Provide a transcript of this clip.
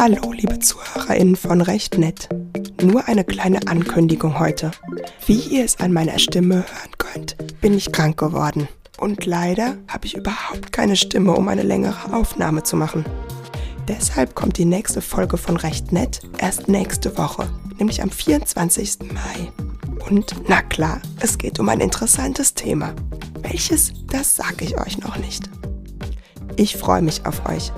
Hallo, liebe ZuhörerInnen von Recht Nett. Nur eine kleine Ankündigung heute. Wie ihr es an meiner Stimme hören könnt, bin ich krank geworden. Und leider habe ich überhaupt keine Stimme, um eine längere Aufnahme zu machen. Deshalb kommt die nächste Folge von Recht Nett erst nächste Woche, nämlich am 24. Mai. Und na klar, es geht um ein interessantes Thema. Welches, das sage ich euch noch nicht. Ich freue mich auf euch.